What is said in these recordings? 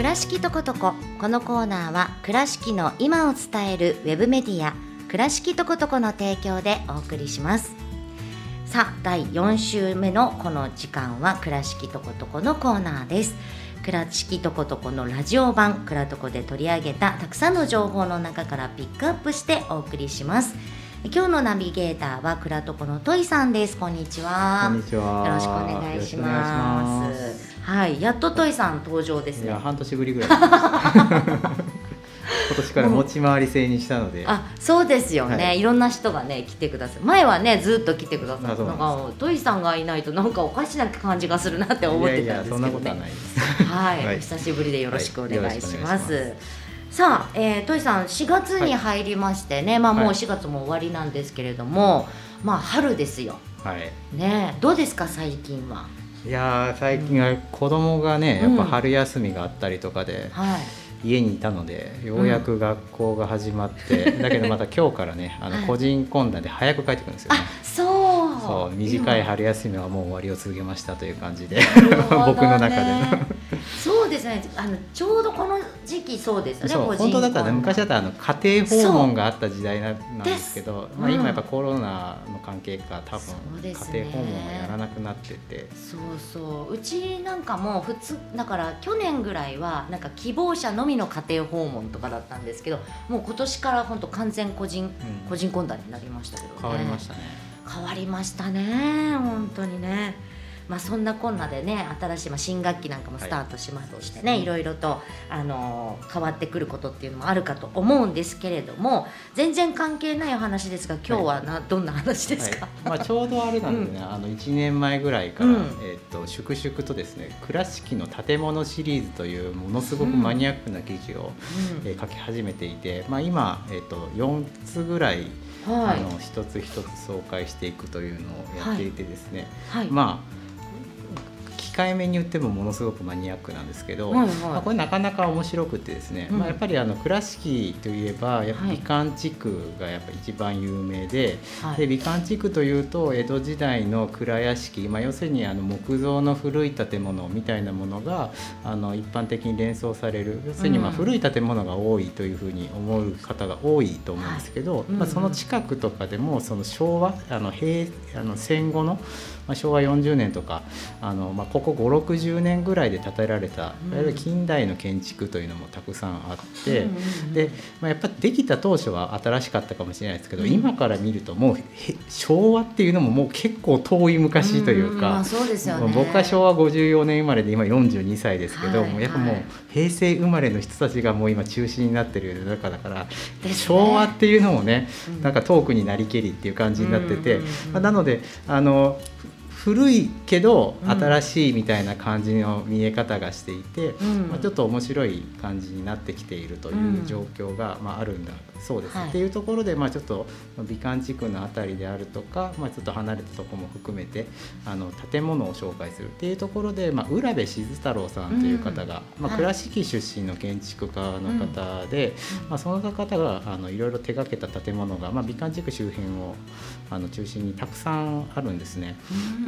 倉敷とことここのコーナーは倉敷の今を伝えるウェブメディア倉敷とことこの提供でお送りします。さあ第4週目のこの時間は倉敷とことこのコーナーです。倉敷とことこのラジオ版倉とこで取り上げたたくさんの情報の中からピックアップしてお送りします。今日のナビゲーターは倉とこのトイさんです。こんにちは。こんにちは。よろしくお願いしますはいやっとトイさん登場ですね半年ぶりぐらい。今年から持ち回り制にしたので。あそうですよね、はいい、ろんな人がね来てくださる前はねずっと来てくださあそうるななんんですかトイさんがいないとなんかおかしな感じがするなって思ってたんですけどねいやいやそんなことはないです。はい、はいお久しぶりでよろしくお願いします。しますさあ、えー、トイさん4月に入りましてね、まあもうはい4月も終わりなんですけれども、まあ春ですよ。はい。ねどうですか最近は？いやー最近は子供がね、うんやっぱ春休みがあったりとかで、はい。家にいたのでようやく学校が始まって、だけどまた今日からね あはいの個人懇談で早く帰ってくるんですよね。あ、そう。そう短い春休みはもう終わりを告げましたという感じで 僕の中での。そうですね。あのちょうどこの時期そうですよね。本当だったら昔だったらあの家庭訪問があった時代ななんですけど、まあ、うん今やっぱコロナの関係か多分家庭訪問はやらなくなってて、そうそう。うちなんかも普通だから去年ぐらいはなんか希望者のみの家庭訪問とかだったんですけどもう今年から本当完全個人うん。個人懇談になりましたけどね。変わりましたね。変わりましたね本当にねまあそんなこんなでね新しい、まあ、新学期なんかもスタートしましてね、はい。い、ろいろとあの変わってくることっていうのもあるかと思うんですけれども全然関係ないお話ですが今日はな、どんな話ですか、はい。まあ、ちょうどあれなんでね、あの1年前ぐらいから、うん。えっと粛々とですね倉敷の建物シリーズというものすごくマニアックな記事を、うん。えー書き始めていて、まあ、今、えっと4つぐらい、はい。あの一つ一つ紹介していくというのをやっていてですね、はい。まあ控えめに言ってもものすごくマニアックなんですけど、はいはい。まあ、これなかなか面白くてですね、うん。まあ、やっぱりあの倉敷といえばやっぱはい美観地区がやっぱ一番有名で,、はい。で美観地区というと江戸時代の蔵屋敷、まあ、要するにあの木造の古い建物みたいなものがあの一般的に連想される要するにまあうん古い建物が多いというふうに思う方が多いと思うんですけど、うんまあ、その近くとかでもその昭和あの平あの戦後の、まあ、昭和40年とかあの、まあ、ここ560年ぐらいで建てられたうんいわゆる近代の建築というのもたくさんあって。で、まあ、やっぱできた当初は新しかったかもしれないですけど、うん今から見るともうへ昭和っていうのももう結構遠い昔というか、僕は昭和54年生まれで今42歳ですけど、はいもうやっぱもうはい平成生まれの人たちがもう今中心になってる世の中だから、昭和っていうのもねうんなんか遠くになりけりっていう感じになってて、なのであのふ古いけどうん。新しいみたいな感じの見え方がしていて、うん。まあ、ちょっと面白い感じになってきているという状況が、まあ、あるんだ。そうです、はい。っていうところで、まあ、ちょっと美観地区の辺りであるとか、まあ、ちょっと離れたところも含めてあの建物を紹介するっていうところで、まあ、浦部静太郎さんという方が、まあ、うんはい。倉敷出身の建築家の方で、まあ、その方があのいろいろ手がけた建物が、まあ、美観地区周辺をあの中心にたくさんあるんですね。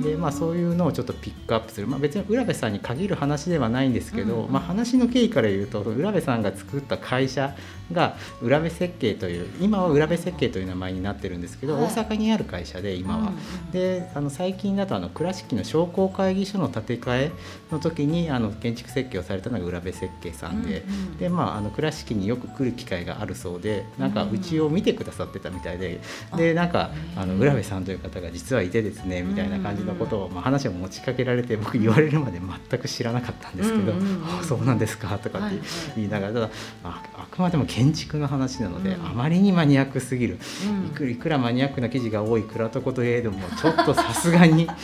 でまあ、そういうのをちょっとピックアップする、まあ、別に浦部さんに限る話ではないんですけど、うんうん。まあ、話の経緯から言うと浦部さんが作った会社が浦部設計という今は浦部設計という名前になってるんですけど、はい。大阪にある会社で今は。うんうんであの最近だとあの倉敷の商工会議所の建て替えの時にあの建築設計をされたのが浦部設計さんで。うんうん。でまあ、あの倉敷によく来る機会があるそうでなんかうちを見てくださってたみたいで、でなんかあの浦部さんという方が実はいてですねみたいな感じのことを、まあ、話を持ちかけられて僕言われるまで全く知らなかったんですけど「うんうんうん。あそうなんですか」とかって言いながらただああくまでも建築の話なので、うんあまりにマニアックすぎる、うん。いくらマニアックな記事が多い倉とこといえどもちょっとさすがに。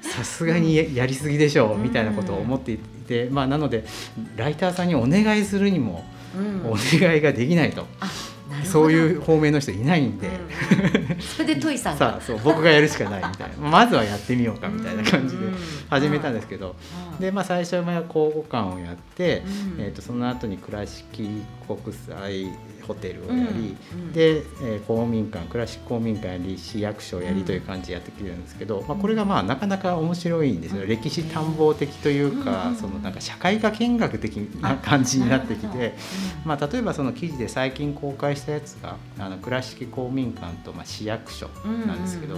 さすがにややりすぎでしょうみたいなことを思っていて、まあ、なのでライターさんにお願いするにもうん。お願いができないと、そういう方面の人いないんで、うんそれでトイさんが。さあそう僕がやるしかないみたいな。まずはやってみようかみたいな感じでうん始めたんですけど、はいでまあ、最初は交互館をやって、うんえー、とその後に倉敷国際ホテルをやり、で、えー、公民館倉敷公民館やり市役所をやりという感じでやってきてるんですけど、まあ、これがまあなかなか面白いんですよ、歴史探訪的というか、そのなんか社会科見学的な感じになってきて、まあ、例えばその記事で最近公開したやつがあの倉敷公民館とまあ市役所なんですけど、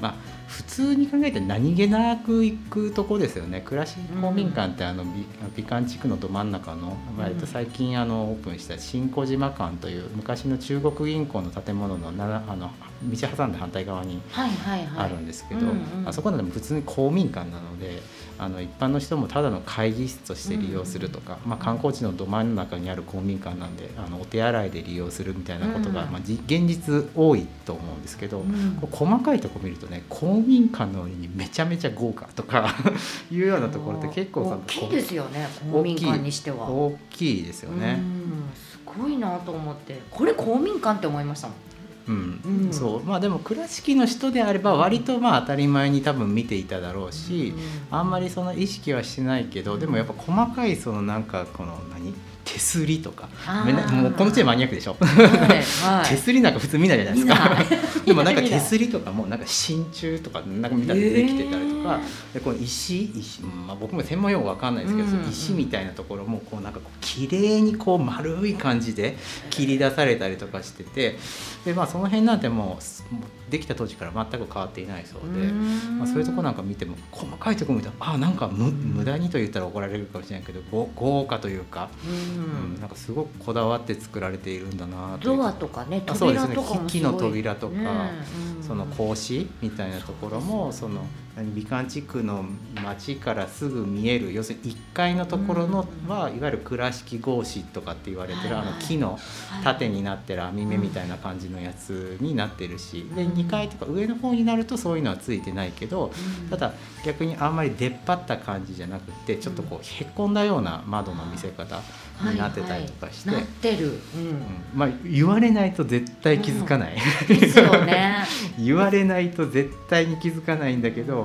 まあ、普通に考えて何気なく行くとこですよね。倉敷公民館ってあの美観地区のど真ん中の、割と最近あのオープンした新小島館という昔の中国銀行の建物のなあの道挟んで反対側にあるんですけど、あそこでも普通に公民館なのであの一般の人もただの会議室として利用するとか、まあ、観光地のど真ん中にある公民館なんであのお手洗いで利用するみたいなことが、まあ、現実多いと思うんですけど、細かいとこ見るとね公民館のにめちゃめちゃ豪華とか いうようなところって結構大きいですよね公民館にしては。大きいですよね。すごいなと思って。これ公民館って思いましたもん。うん、うん、そう。まあでも倉敷の人であれば割とまあ当たり前に多分見ていただろうし、うん、あんまりその意識はしないけどでもやっぱ細かいそのなんかこの何？手すりとか。もうこの地でマニアックでしょ、はい、手すりなんか普通見ないじゃないですか。でもなんか手すりとかもなんか真鍮とかなんか見たらできてたりとか、えー、でこの石石、まあ、僕も専門用語わかんないですけど、うんうん、石みたいなところもこうなんかこう綺麗にこう丸い感じで切り出されたりとかしてて。で、まあ、その辺なんてもうできた当時から全く変わっていないそうで、まあ、そういうとこなんか見ても細かいところ見たらあなんか無無駄にと言ったら怒られるかもしれないけど豪華というか。うん。うん、なんかすごくこだわって作られているんだなドアとかね扉とかも木の扉とか、うん、その格子みたいなところもその美観地区の街からすぐ見える要するに1階のところのはいわゆる倉敷格子とかって言われてるあの木の縦になってる網目みたいな感じのやつになってるし。で2階とか上の方になるとそういうのはついてないけどただ逆にあんまり出っ張った感じじゃなくてちょっとこうへこんだような窓の見せ方になってたりとかして、なってる、うん。まあ言われないと絶対気づかない、ですよね。言われないと絶対に気づかないんだけど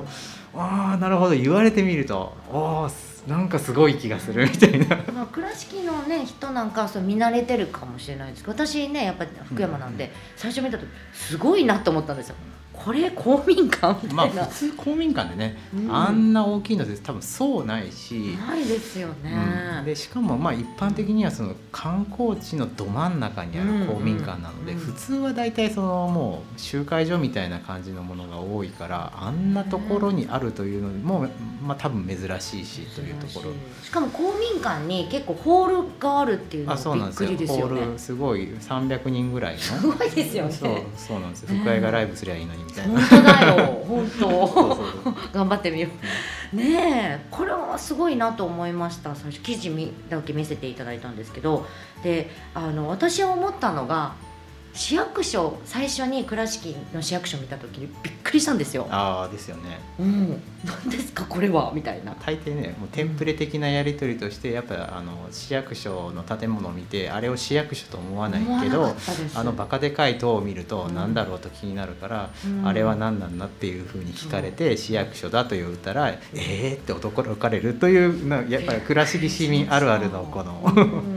ああなるほど言われてみると。ああなんかすごい気がするみたいな、まあ、倉敷のね人なんかそう見慣れてるかもしれないですけど私ねやっぱり福山なんで、最初見た時すごいなと思ったんですよ。これ公民館みたいな、まあ、普通公民館でね、うん、あんな大きいので多分そうないし。ないですよね、うん、でしかもまあ一般的にはその観光地のど真ん中にある公民館なので、うん。うん、普通は大体そのもう集会所みたいな感じのものが多いからあんなところにあるというのも、まあ、多分珍しいしというところ。しかも公民館に結構ホールがあるっていうのもびっくりですよね。ホールすごい300人ぐらいの。すごいですよね。そうそうなんです福江がライブすりゃいいのにみたいな。本当だよ本当。頑張ってみよう。ねえこれはすごいなと思いました。最初記事だけ見せていただいたんですけど。であの私は思ったのが市役所最初に倉敷の市役所見た時にびっくりしたんですよ。ああですよね。うん。何ですかこれは？みたいな。大抵ねもうテンプレ的なやり取りとしてやっぱあの市役所の建物を見てあれを市役所と思わないけどあのバカでかい塔を見ると何だろうと気になるから、うん、あれは何なんだっていうふうに聞かれて、うん、市役所だと言ったら、ええー、って驚かれるというなやっぱり倉敷市民あるあるのこの、うん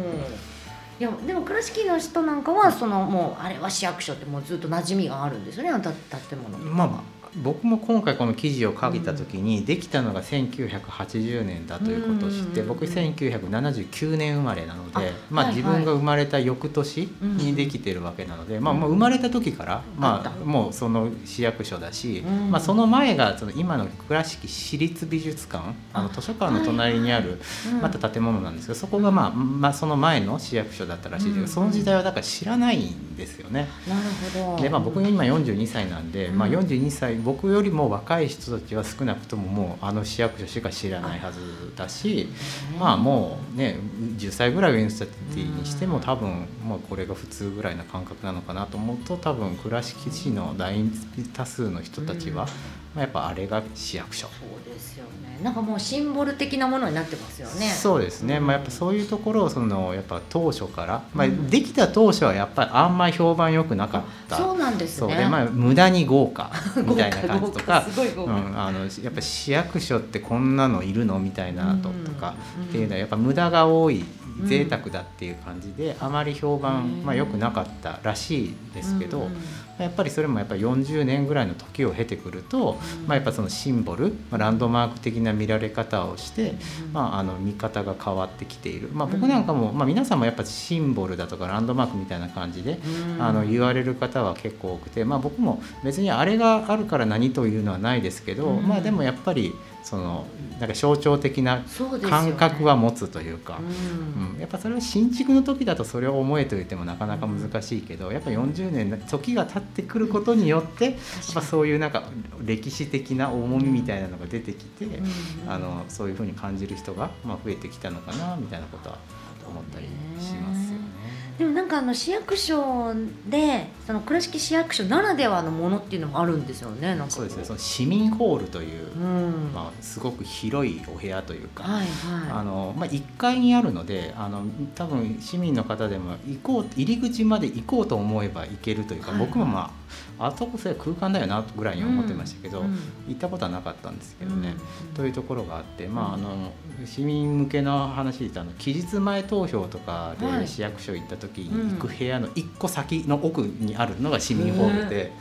いやでも倉敷の人なんかはそのもうあれは市役所ってもうずっと馴染みがあるんですよねあの建物。まあ。僕も今回この記事を書いた時にできたのが1980年だということを知って僕1979年生まれなのでまあ自分が生まれた翌年にできてるわけなのでまあもう生まれた時からまあもうその市役所だしまあその前がその今の倉敷市立美術館あの図書館の隣にあるまた建物なんですけどそこがまあまあその前の市役所だったらしいですけどその時代はだから知らないんですよね。なるほど。でまあ僕今42歳なんでまあ42歳僕よりも若い人たちは少なくとももうあの市役所しか知らないはずだしまあもうね10歳ぐらい上の人たちにしても多分まあこれが普通ぐらいな感覚なのかなと思うと多分倉敷市の大多数の人たちは、まあ、やっぱあれが市役所。そうですよね。なんかもうシンボル的なものになってますよね。そうですね、まあ、やっぱそういうところをそのやっぱ当初から、まあ、できた当初はやっぱりあんまま評判良くなかった。そうなんですね。そうでまあ無駄に豪華 みたいな感じとかうん、あのやっぱ市役所ってこんなのいるのみたいなととかっていうのはやっぱ無駄が多い贅沢だっていう感じで、あまり評判、まあ、良くなかったらしいですけど、やっぱりそれもやっぱり40年ぐらいの時を経てくると、まあ、やっぱそのシンボル、まあ、ランドマーク的な見られ方をして、まあ、あの見方が変わってきている、まあ、僕なんかも、まあ、皆さんもやっぱシンボルだとかランドマークみたいな感じで、あの言われる方は結構多くて、まあ、僕も別にあれがあるから何というのはないですけど、まあでもやっぱりそのなんか象徴的な感覚は持つというか。うん。やっぱそれは新築の時だとそれを思えと言ってもなかなか難しいけどやっぱ40年時が経ってくることによってやっぱそういうなんか歴史的な重みみたいなのが出てきて、あのそういうふうに感じる人がまあ増えてきたのかなみたいなことは思ったりします。でもなんかあの市役所でその倉敷市役所ならではのものっていうのもあるんですよねなんかそうですね。その市民ホールという、うん。まあ、すごく広いお部屋というか、はいはあのまあ、1階にあるのであの多分市民の方でも行こう入り口まで行こうと思えば行けるというか、はい僕もまああそこそれ空間だよなぐらいに思ってましたけど、うんうん。行ったことはなかったんですけどね、うん。というところがあって、まあ、あの市民向けの話で言うとあの期日前投票とかはい。で市役所行った時うん。に行く部屋の1個先の奥にあるのが市民ホールで。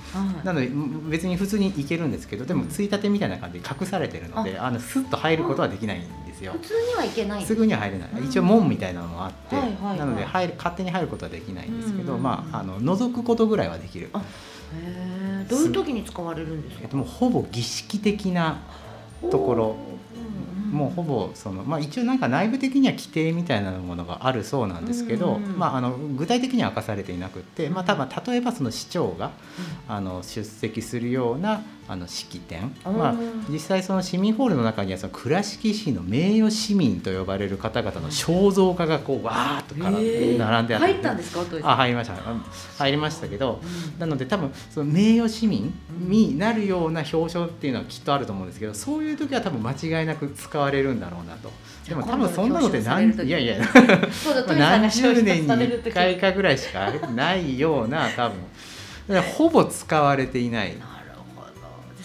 なのでん別に普通に行けるんですけどでもついたてみたいな感じで隠されてるのであ。のスッと入ることはできないんですよ。普。通には行けないすぐには入れない。一応門みたいなのもあって、なので入る勝手に入ることはできないんですけど、うん。まああの覗くことぐらいはできる、どういう時に使われるんですか？えっと、もうほぼ儀式的なところ。もうほぼその、まあ、一応なんか内部的には規定みたいなものがあるそうなんですけど、うんうんまあ、あの具体的には明かされていなくって、まあ、多分例えばその市長がうん。あの出席するようなあの式典、うん。まあ、実際その市民ホールの中にはその倉敷市の名誉市民と呼ばれる方々の肖像画がこうわーっと並んであって、入ったんで。すかあ入りましたうん。入りましたけどうん。なので多分その名誉市民になるような表彰っていうのはきっとあると思うんですけどそういう時は多分間違いなく使われるんだろうなと。でも多分そんなのって何いやいや何が十年に表彰される時。1回かぐらいしかないような多分。ほぼ使われていない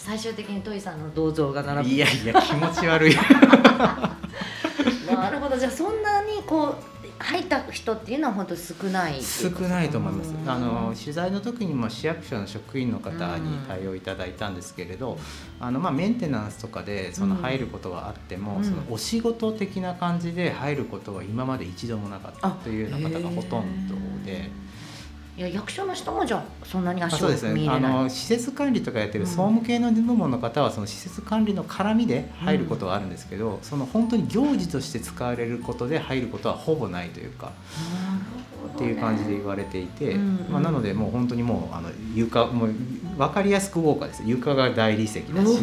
最終的にトイさんの銅像が並ぶ。いやいや気持ち悪い。なるほど。じゃあそんなにこう入った人っていうのは本当少ない少ないと思います。うん。あの取材の時にも市役所の職員の方に対応いただいたんですけれどあのまあメンテナンスとかでその入ることはあっても、うん。そのお仕事的な感じで入ることは今まで一度もなかったあというような方がほとんどで。いや役所の人もじゃあそんなに足をあそうです踏み入れない。ねあの施設管理とかやってるうん。総務系の部門の方はその施設管理の絡みで入ることはあるんですけど、その本当に行事として使われることで入ることはほぼないというか。っていう感じで言われていて、うんまあ、なのでもう本当にもうあの床もう分かりやすく豪華です。床が大理石だし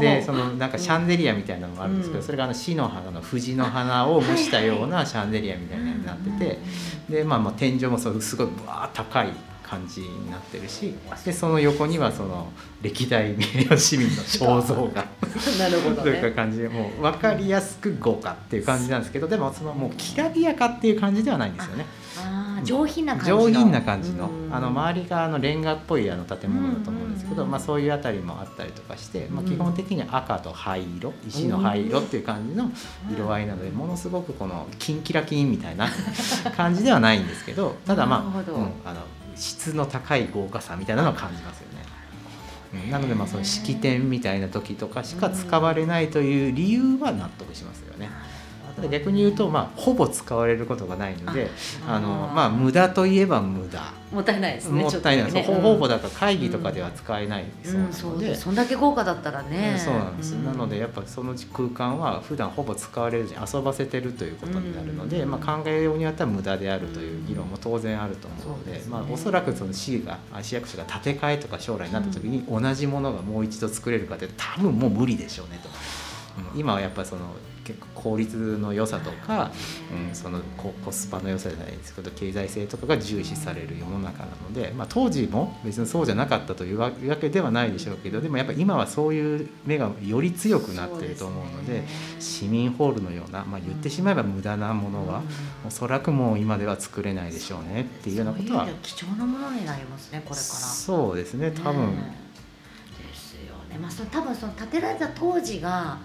でそのなんかシャンデリアみたいなのがあるんですけど、うん。それがあの死の花の藤の花を模したようなシャンデリアみたいなのになっててで、まあ、まあ天井もすごいぶわー高い感じになってるしでその横にはその歴代名誉市民の肖像が。なるほどというかね感じでもう分かりやすく豪華っていう感じなんですけどでもそのもうきらびやかっていう感じではないんですよね。上品な感じの。上品な感じの。うん。あの周りがあのレンガっぽいあの建物だと思うんですけど、うん。まあ、そういうあたりもあったりとかして、まあ、うん基本的には赤と灰色石の灰色っていう感じの色合いなのでものすごくこのキンキラキンみたいな感じではないんですけどただまあ、うんあの質の高い豪華さみたいなのを感じますよね。うんなのでまあその式典みたいな時とかしか使われないという理由は納得しますよね。ただ逆に言うと、まあ、ほぼ使われることがないのでああのまあ無駄といえば無駄。もったいないですね。もったいない。ね。ほほぼだから会議とかでは使えないそう。なので、そんだけ豪華だったらね、うんそうなんです、うんなのでやっぱその空間は普段ほぼ使われるし遊ばせてるということになるので、うんまあ、考えようによっては無駄であるという議論も当然あると思うので,、まあ、おそらくその市があ市役所が建て替えとか将来になった時に同じものがもう一度作れるかって多分もう無理でしょうねと。うん今はやっぱりその結構効率の良さとか、うん、そのココスパの良さじゃないですけど経済性とかが重視される世の中なので、まあ、当時も別にそうじゃなかったというわけではないでしょうけどでもやっぱり今はそういう目がより強くなってると思うので市民ホールのような、まあ、言ってしまえば無駄なものは、おそらくもう今では作れないでしょうねっていうようなことは貴重なものになりますねこれから。そうですね多分、ね。ですよね。まあその多分その建てられた当時が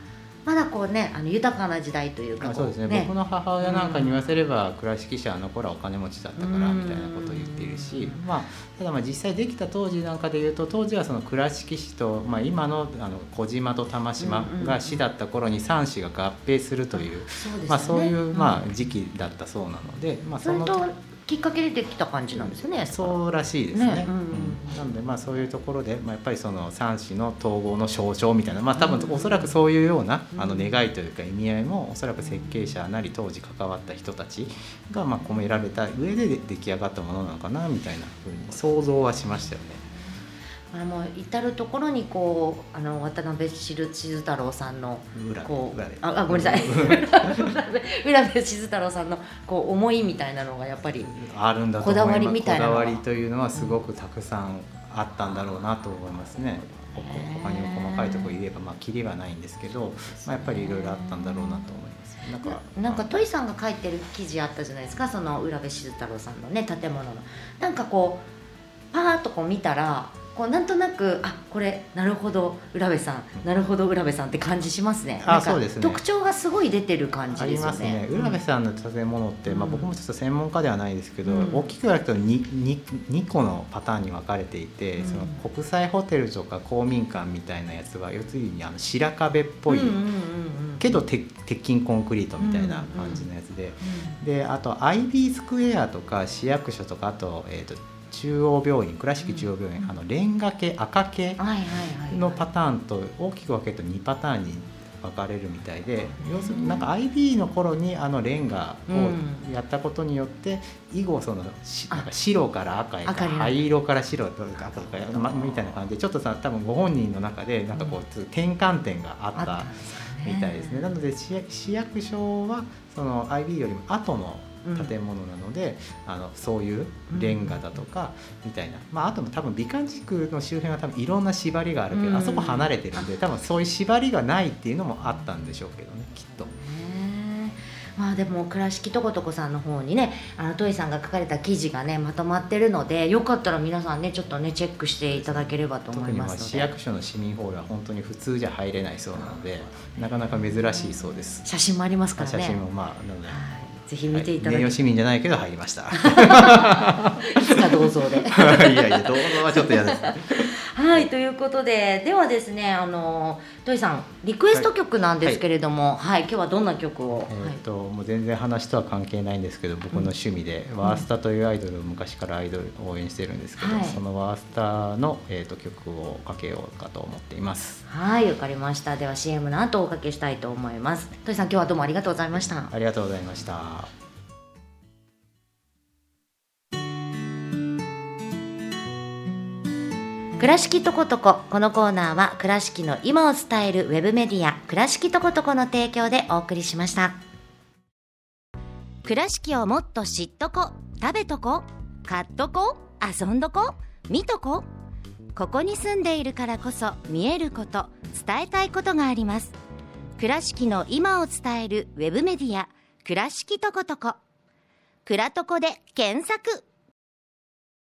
まだこうねあの豊かな時代というかあそうですね。僕の母親なんかに言わせれば、倉敷市はあの頃はお金持ちだったからみたいなことを言っているし、まあ、ただまあ実際できた当時なんかでいうと当時はその倉敷市と、まあ、今のあの小島と玉島が市だった頃に3市が合併するという,、まあ、そういうまあ時期だったそうなので、まあ、そのきっかけでできた感じなんですよね。そうらしいですね。ねうんうん、なのでまあそういうところで、まあ、やっぱりその三子の統合の象徴みたいな、まあ多分おそらくそういうような、あの願いというか意味合いもおそらく設計者なり当時関わった人たちがまあ込められた上で出来上がったものなのかなみたいなふうに想像はしましたよね。あの至る所にこうあの渡辺静 太郎さんのこうああごめんなさい。浦部静太郎さんのこう思いみたいなのがやっぱりあるんだこだわりみたいなこだわりというのはすごくたくさんあったんだろうなと思いますね。他にも細かいところ言えばまあキリはないんですけど、まあ、やっぱりいろいろあったんだろうなと思います。なんかなんかトイさんが書いてる記事あったじゃないですか？その浦部静太郎さんのね建物の。なんかこうパーッとこう見たらこうなんとなくあこれなるほど浦部さんなるほど浦部さんって感じしますね。あそうですね。特徴がすごい出てる感じですよね。ね。浦部さんの建物って、うん、まあ僕もちょっと専門家ではないですけど、うん、大きく分けると二二二個のパターンに分かれていて、うん、その国際ホテルとか公民館みたいなやつは要するにあの白壁っぽい、けど鉄筋コンクリートみたいな感じのやつで、であと IB スクエアとか市役所とかあとえっ、ー、と中央病院倉敷中央病院、うん、あのレンガ系赤系のパターンと大きく分けると2パターンに分かれるみたいで、要するになんか IB の頃にあのレンガをやったことによって、以後そのなんか白から赤へ灰色から白とか赤とか、ま、みたいな感じでちょっとさ多分ご本人の中でなんかこう転換点があったみたいですね。なので市役所はその IB よりも後の建物なので、うん、あのそういうレンガだとかみたいな、まあ、あとも多分美観地区の周辺は多分いろんな縛りがあるけど、あそこ離れてるんで多分そういう縛りがないっていうのもあったんでしょうけどねきっと。まあでも倉敷とことこさんの方にねあのトイさんが書かれた記事がねまとまってるのでよかったら皆さんねちょっとねチェックしていただければと思いますので。市役所の市民ホールは本当に普通じゃ入れないそうなのでなかなか珍しいそうです。写真もありますからね。写真もまあなので、はいぜひ見ていただき、はい、市民じゃないけど入りました。いつか銅像で。いやいや銅像はちょっと嫌ですはいということでではですねあの土井さんリクエスト曲なんですけれども、はい、はい、今日はどんな曲を、えー、っと、はい、もう全然話とは関係ないんですけど僕の趣味で、うん、ワースタというアイドルを昔からアイドル応援してるんですけど、はい、そのワースタの、えー、っと曲をかけようかと思っています。はいわかりました。では CM の後おかけしたいと思います。土井さん今日はどうもありがとうございました。ありがとうございました倉敷とことここのコーナーは倉敷の今を伝えるウェブメディア倉敷とことこの提供でお送りしました。倉敷をもっと知っとこ。食べとこ。買っとこ。遊んどこ。見とこ。ここに住んでいるからこそ見えること伝えたいことがあります。倉敷の今を伝えるウェブメディア倉敷とことこ倉とこで検索。